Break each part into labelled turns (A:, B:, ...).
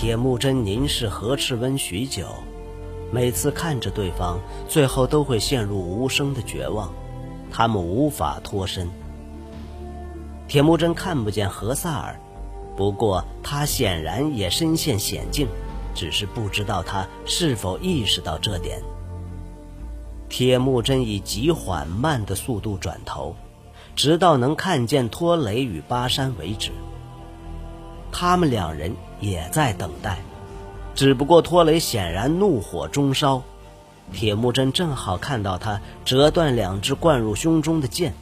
A: 铁木真凝视何赤温许久，每次看着对方，最后都会陷入无声的绝望，他们无法脱身。铁木真看不见何萨尔，不过他显然也身陷险境，只是不知道他是否意识到这点。铁木真以极缓慢的速度转头，直到能看见托雷与巴山为止。他们两人也在等待，只不过托雷显然怒火中烧，铁木真正好看到他折断两只灌入胸中的箭。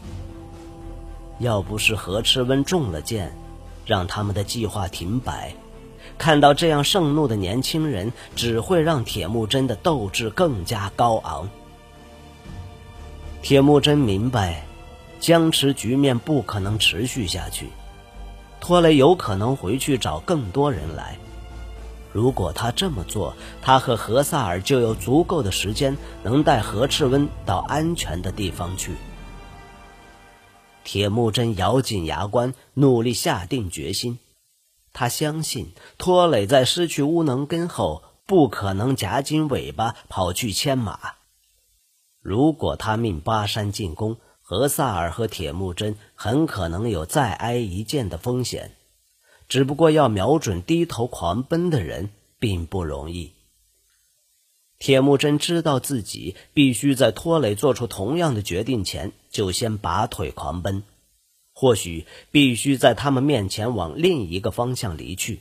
A: 要不是何赤温中了箭，让他们的计划停摆，看到这样盛怒的年轻人，只会让铁木真的斗志更加高昂。铁木真明白，僵持局面不可能持续下去。托雷有可能回去找更多人来。如果他这么做，他和何萨尔就有足够的时间能带何赤温到安全的地方去。铁木真咬紧牙关，努力下定决心。他相信托雷在失去乌能根后，不可能夹紧尾巴跑去牵马。如果他命巴山进攻，何萨尔和铁木真很可能有再挨一箭的风险，只不过要瞄准低头狂奔的人并不容易。铁木真知道自己必须在托雷做出同样的决定前就先拔腿狂奔，或许必须在他们面前往另一个方向离去。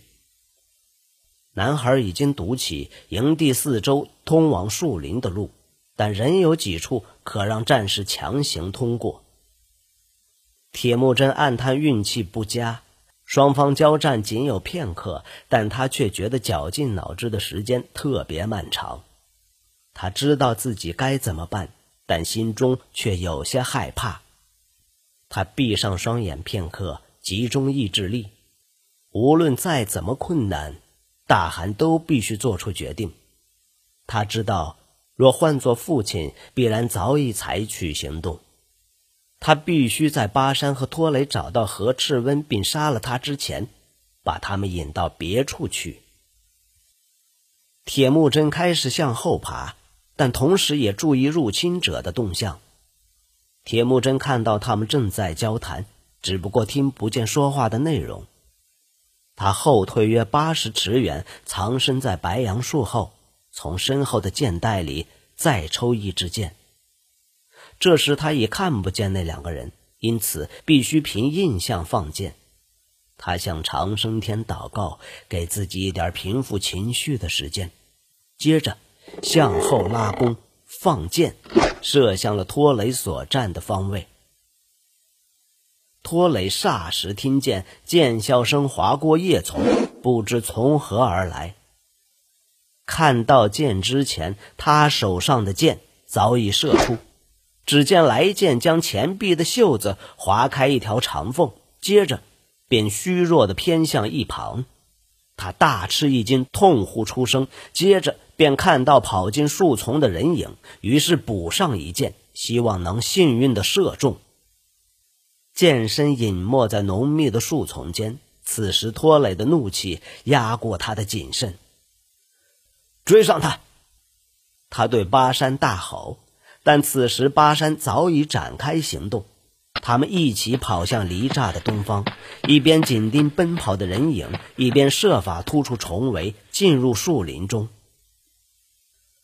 A: 男孩已经堵起营地四周通往树林的路。但仍有几处可让战士强行通过。铁木真暗叹运气不佳，双方交战仅有片刻，但他却觉得绞尽脑汁的时间特别漫长。他知道自己该怎么办，但心中却有些害怕。他闭上双眼片刻，集中意志力。无论再怎么困难，大汗都必须做出决定。他知道。若换做父亲，必然早已采取行动。他必须在巴山和托雷找到何赤温并杀了他之前，把他们引到别处去。铁木真开始向后爬，但同时也注意入侵者的动向。铁木真看到他们正在交谈，只不过听不见说话的内容。他后退约八十尺远，藏身在白杨树后。从身后的箭袋里再抽一支箭。这时他已看不见那两个人，因此必须凭印象放箭。他向长生天祷告，给自己一点平复情绪的时间。接着向后拉弓，放箭，射向了托雷所站的方位。托雷霎时听见箭啸声划过叶丛，不知从何而来。看到箭之前，他手上的箭早已射出。只见来箭将前臂的袖子划开一条长缝，接着便虚弱的偏向一旁。他大吃一惊，痛呼出声，接着便看到跑进树丛的人影，于是补上一箭，希望能幸运的射中。箭身隐没在浓密的树丛间，此时拖累的怒气压过他的谨慎。追上他！他对巴山大吼，但此时巴山早已展开行动。他们一起跑向离栅的东方，一边紧盯奔跑的人影，一边设法突出重围，进入树林中。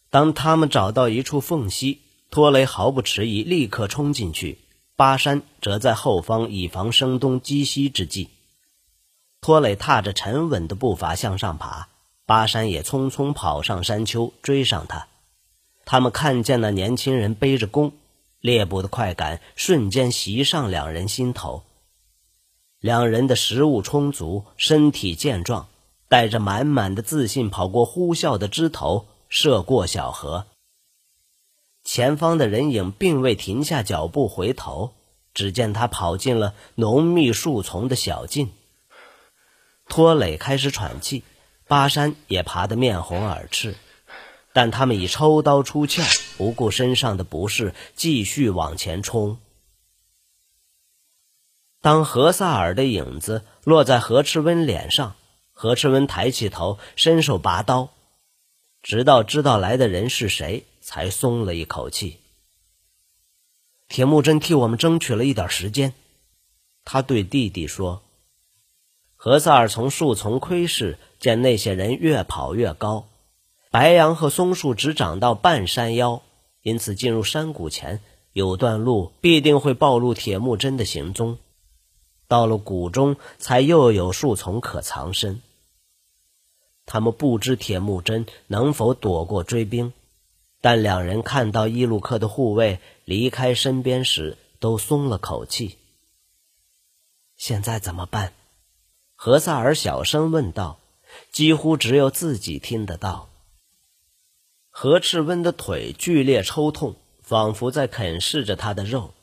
A: 当他们找到一处缝隙，托雷毫不迟疑，立刻冲进去。巴山则在后方，以防声东击西之计。托雷踏着沉稳的步伐向上爬。巴山也匆匆跑上山丘，追上他。他们看见那年轻人背着弓，猎捕的快感瞬间袭上两人心头。两人的食物充足，身体健壮，带着满满的自信跑过呼啸的枝头，涉过小河。前方的人影并未停下脚步回头，只见他跑进了浓密树丛的小径。托磊开始喘气。巴山也爬得面红耳赤，但他们已抽刀出鞘，不顾身上的不适，继续往前冲。当何萨尔的影子落在何赤温脸上，何赤温抬起头，伸手拔刀，直到知道来的人是谁，才松了一口气。铁木真替我们争取了一点时间，他对弟弟说。何萨尔从树丛窥视，见那些人越跑越高，白杨和松树只长到半山腰，因此进入山谷前有段路必定会暴露铁木真的行踪。到了谷中，才又有树丛可藏身。他们不知铁木真能否躲过追兵，但两人看到伊鲁克的护卫离开身边时，都松了口气。现在怎么办？何萨尔小声问道，几乎只有自己听得到。何赤温的腿剧烈抽痛，仿佛在啃噬着他的肉。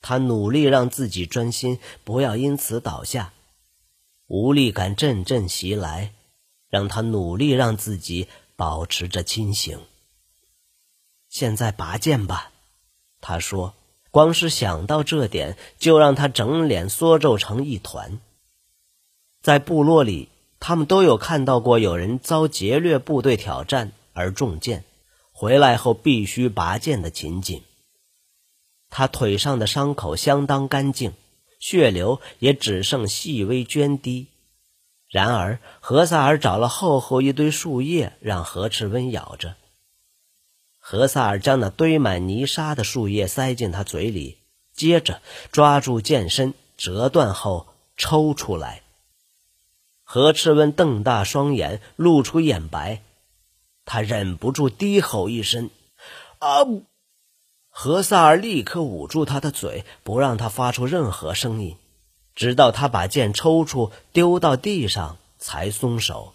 A: 他努力让自己专心，不要因此倒下。无力感阵阵袭来，让他努力让自己保持着清醒。现在拔剑吧，他说。光是想到这点，就让他整脸缩皱成一团。在部落里，他们都有看到过有人遭劫掠部队挑战而中箭，回来后必须拔剑的情景。他腿上的伤口相当干净，血流也只剩细微涓滴。然而，何萨尔找了厚厚一堆树叶，让何赤温咬着。何萨尔将那堆满泥沙的树叶塞进他嘴里，接着抓住剑身，折断后抽出来。何赤温瞪大双眼，露出眼白，他忍不住低吼一声：“啊！”何萨尔立刻捂住他的嘴，不让他发出任何声音，直到他把剑抽出，丢到地上，才松手。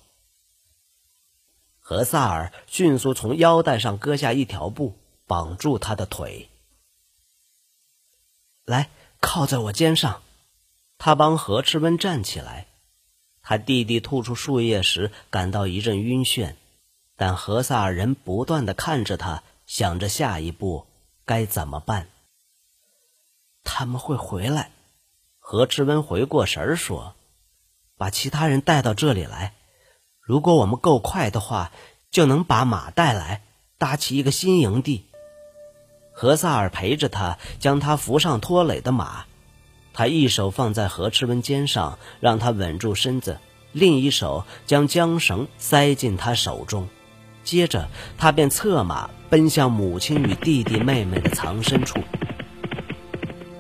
A: 何萨尔迅速从腰带上割下一条布，绑住他的腿。来，靠在我肩上。他帮何赤温站起来。他弟弟吐出树叶时感到一阵晕眩，但何萨尔人不断的看着他，想着下一步该怎么办。他们会回来。何志温回过神儿说：“把其他人带到这里来。如果我们够快的话，就能把马带来，搭起一个新营地。”何萨尔陪着他，将他扶上拖累的马。他一手放在何赤温肩上，让他稳住身子，另一手将缰绳塞进他手中，接着他便策马奔向母亲与弟弟妹妹的藏身处。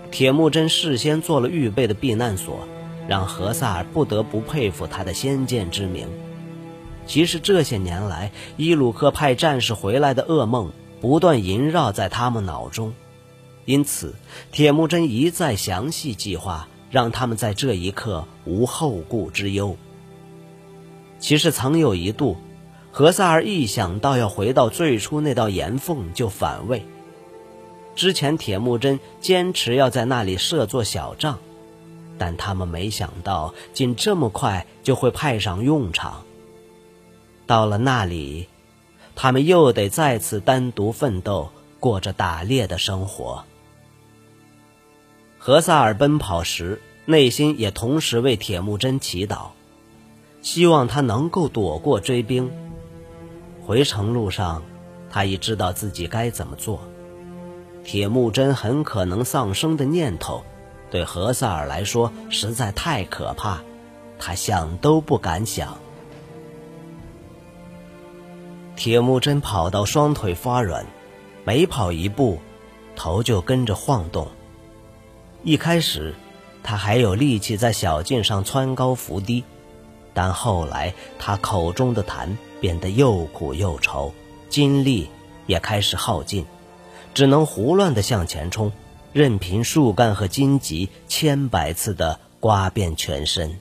A: 铁木真事先做了预备的避难所，让何萨尔不得不佩服他的先见之明。其实这些年来，伊鲁克派战士回来的噩梦不断萦绕在他们脑中。因此，铁木真一再详细计划，让他们在这一刻无后顾之忧。其实曾有一度，何萨尔一想到要回到最初那道岩缝就反胃。之前铁木真坚持要在那里设座小帐，但他们没想到，竟这么快就会派上用场。到了那里，他们又得再次单独奋斗，过着打猎的生活。何萨尔奔跑时，内心也同时为铁木真祈祷，希望他能够躲过追兵。回程路上，他已知道自己该怎么做。铁木真很可能丧生的念头，对何萨尔来说实在太可怕，他想都不敢想。铁木真跑到双腿发软，每跑一步，头就跟着晃动。一开始，他还有力气在小径上蹿高伏低，但后来他口中的痰变得又苦又稠，精力也开始耗尽，只能胡乱地向前冲，任凭树干和荆棘千百次地刮遍全身。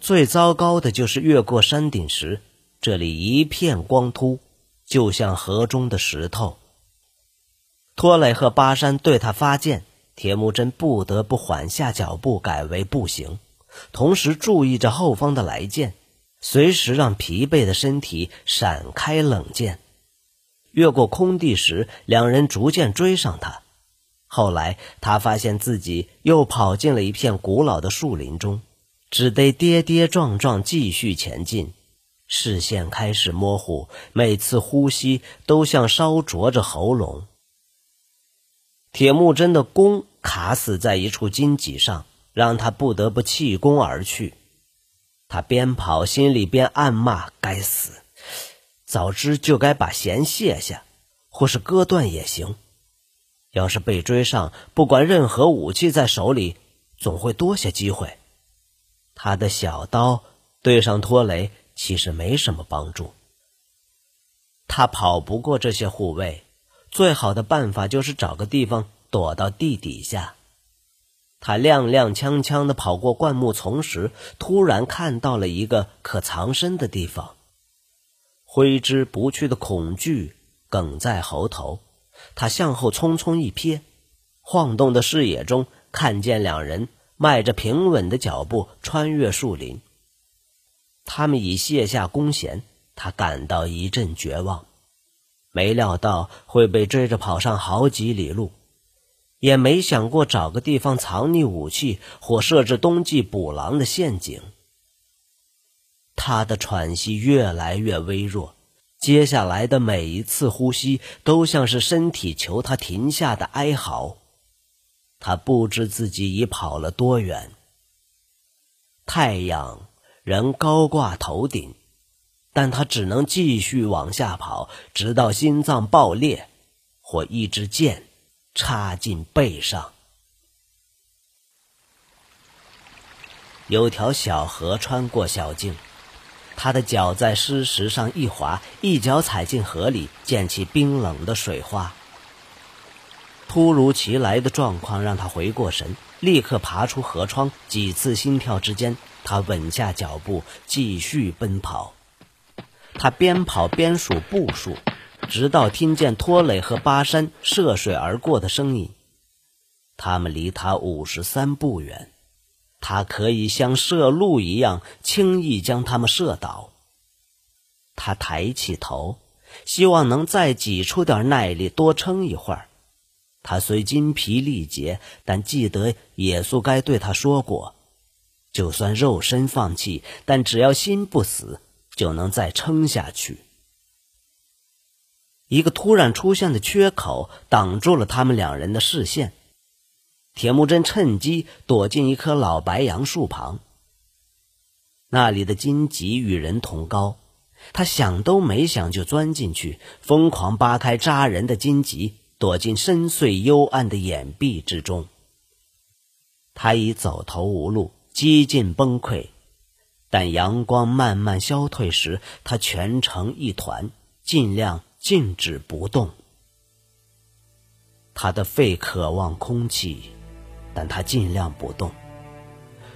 A: 最糟糕的就是越过山顶时，这里一片光秃，就像河中的石头。托雷和巴山对他发箭。铁木真不得不缓下脚步，改为步行，同时注意着后方的来剑，随时让疲惫的身体闪开冷箭。越过空地时，两人逐渐追上他。后来，他发现自己又跑进了一片古老的树林中，只得跌跌撞撞继续前进，视线开始模糊，每次呼吸都像烧灼着喉咙。铁木真的弓卡死在一处荆棘上，让他不得不弃弓而去。他边跑，心里边暗骂：“该死！早知就该把弦卸下，或是割断也行。要是被追上，不管任何武器在手里，总会多些机会。他的小刀对上拖雷，其实没什么帮助。他跑不过这些护卫，最好的办法就是找个地方躲到地底下。”他踉踉跄跄地跑过灌木丛时，突然看到了一个可藏身的地方。挥之不去的恐惧哽在喉头，他向后匆匆一瞥，晃动的视野中看见两人迈着平稳的脚步穿越树林。他们已卸下弓弦，他感到一阵绝望，没料到会被追着跑上好几里路。也没想过找个地方藏匿武器或设置冬季捕狼的陷阱。他的喘息越来越微弱，接下来的每一次呼吸都像是身体求他停下的哀嚎。他不知自己已跑了多远。太阳仍高挂头顶，但他只能继续往下跑，直到心脏爆裂，或一支箭。插进背上。有条小河穿过小径，他的脚在湿石上一滑，一脚踩进河里，溅起冰冷的水花。突如其来的状况让他回过神，立刻爬出河窗。几次心跳之间，他稳下脚步，继续奔跑。他边跑边数步数。直到听见托雷和巴山涉水而过的声音，他们离他五十三步远，他可以像射鹿一样轻易将他们射倒。他抬起头，希望能再挤出点耐力，多撑一会儿。他虽筋疲力竭，但记得野宿该对他说过：就算肉身放弃，但只要心不死，就能再撑下去。一个突然出现的缺口挡住了他们两人的视线。铁木真趁机躲进一棵老白杨树旁。那里的荆棘与人同高，他想都没想就钻进去，疯狂扒开扎人的荆棘，躲进深邃幽暗的掩蔽之中。他已走投无路，几近崩溃，但阳光慢慢消退时，他蜷成一团，尽量。静止不动，他的肺渴望空气，但他尽量不动。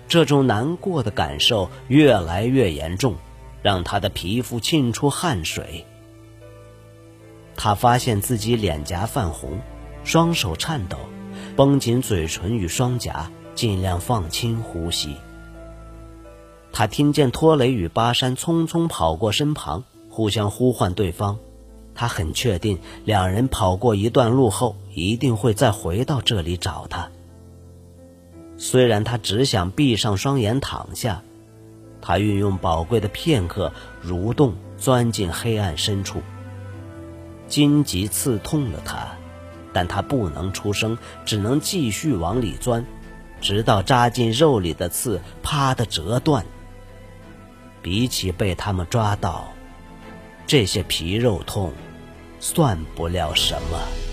A: 这种难过的感受越来越严重，让他的皮肤沁出汗水。他发现自己脸颊泛红，双手颤抖，绷紧嘴唇与双颊，尽量放轻呼吸。他听见托雷与巴山匆匆跑过身旁，互相呼唤对方。他很确定，两人跑过一段路后，一定会再回到这里找他。虽然他只想闭上双眼躺下，他运用宝贵的片刻，蠕动钻进黑暗深处。荆棘刺痛了他，但他不能出声，只能继续往里钻，直到扎进肉里的刺啪的折断。比起被他们抓到，这些皮肉痛。算不了什么。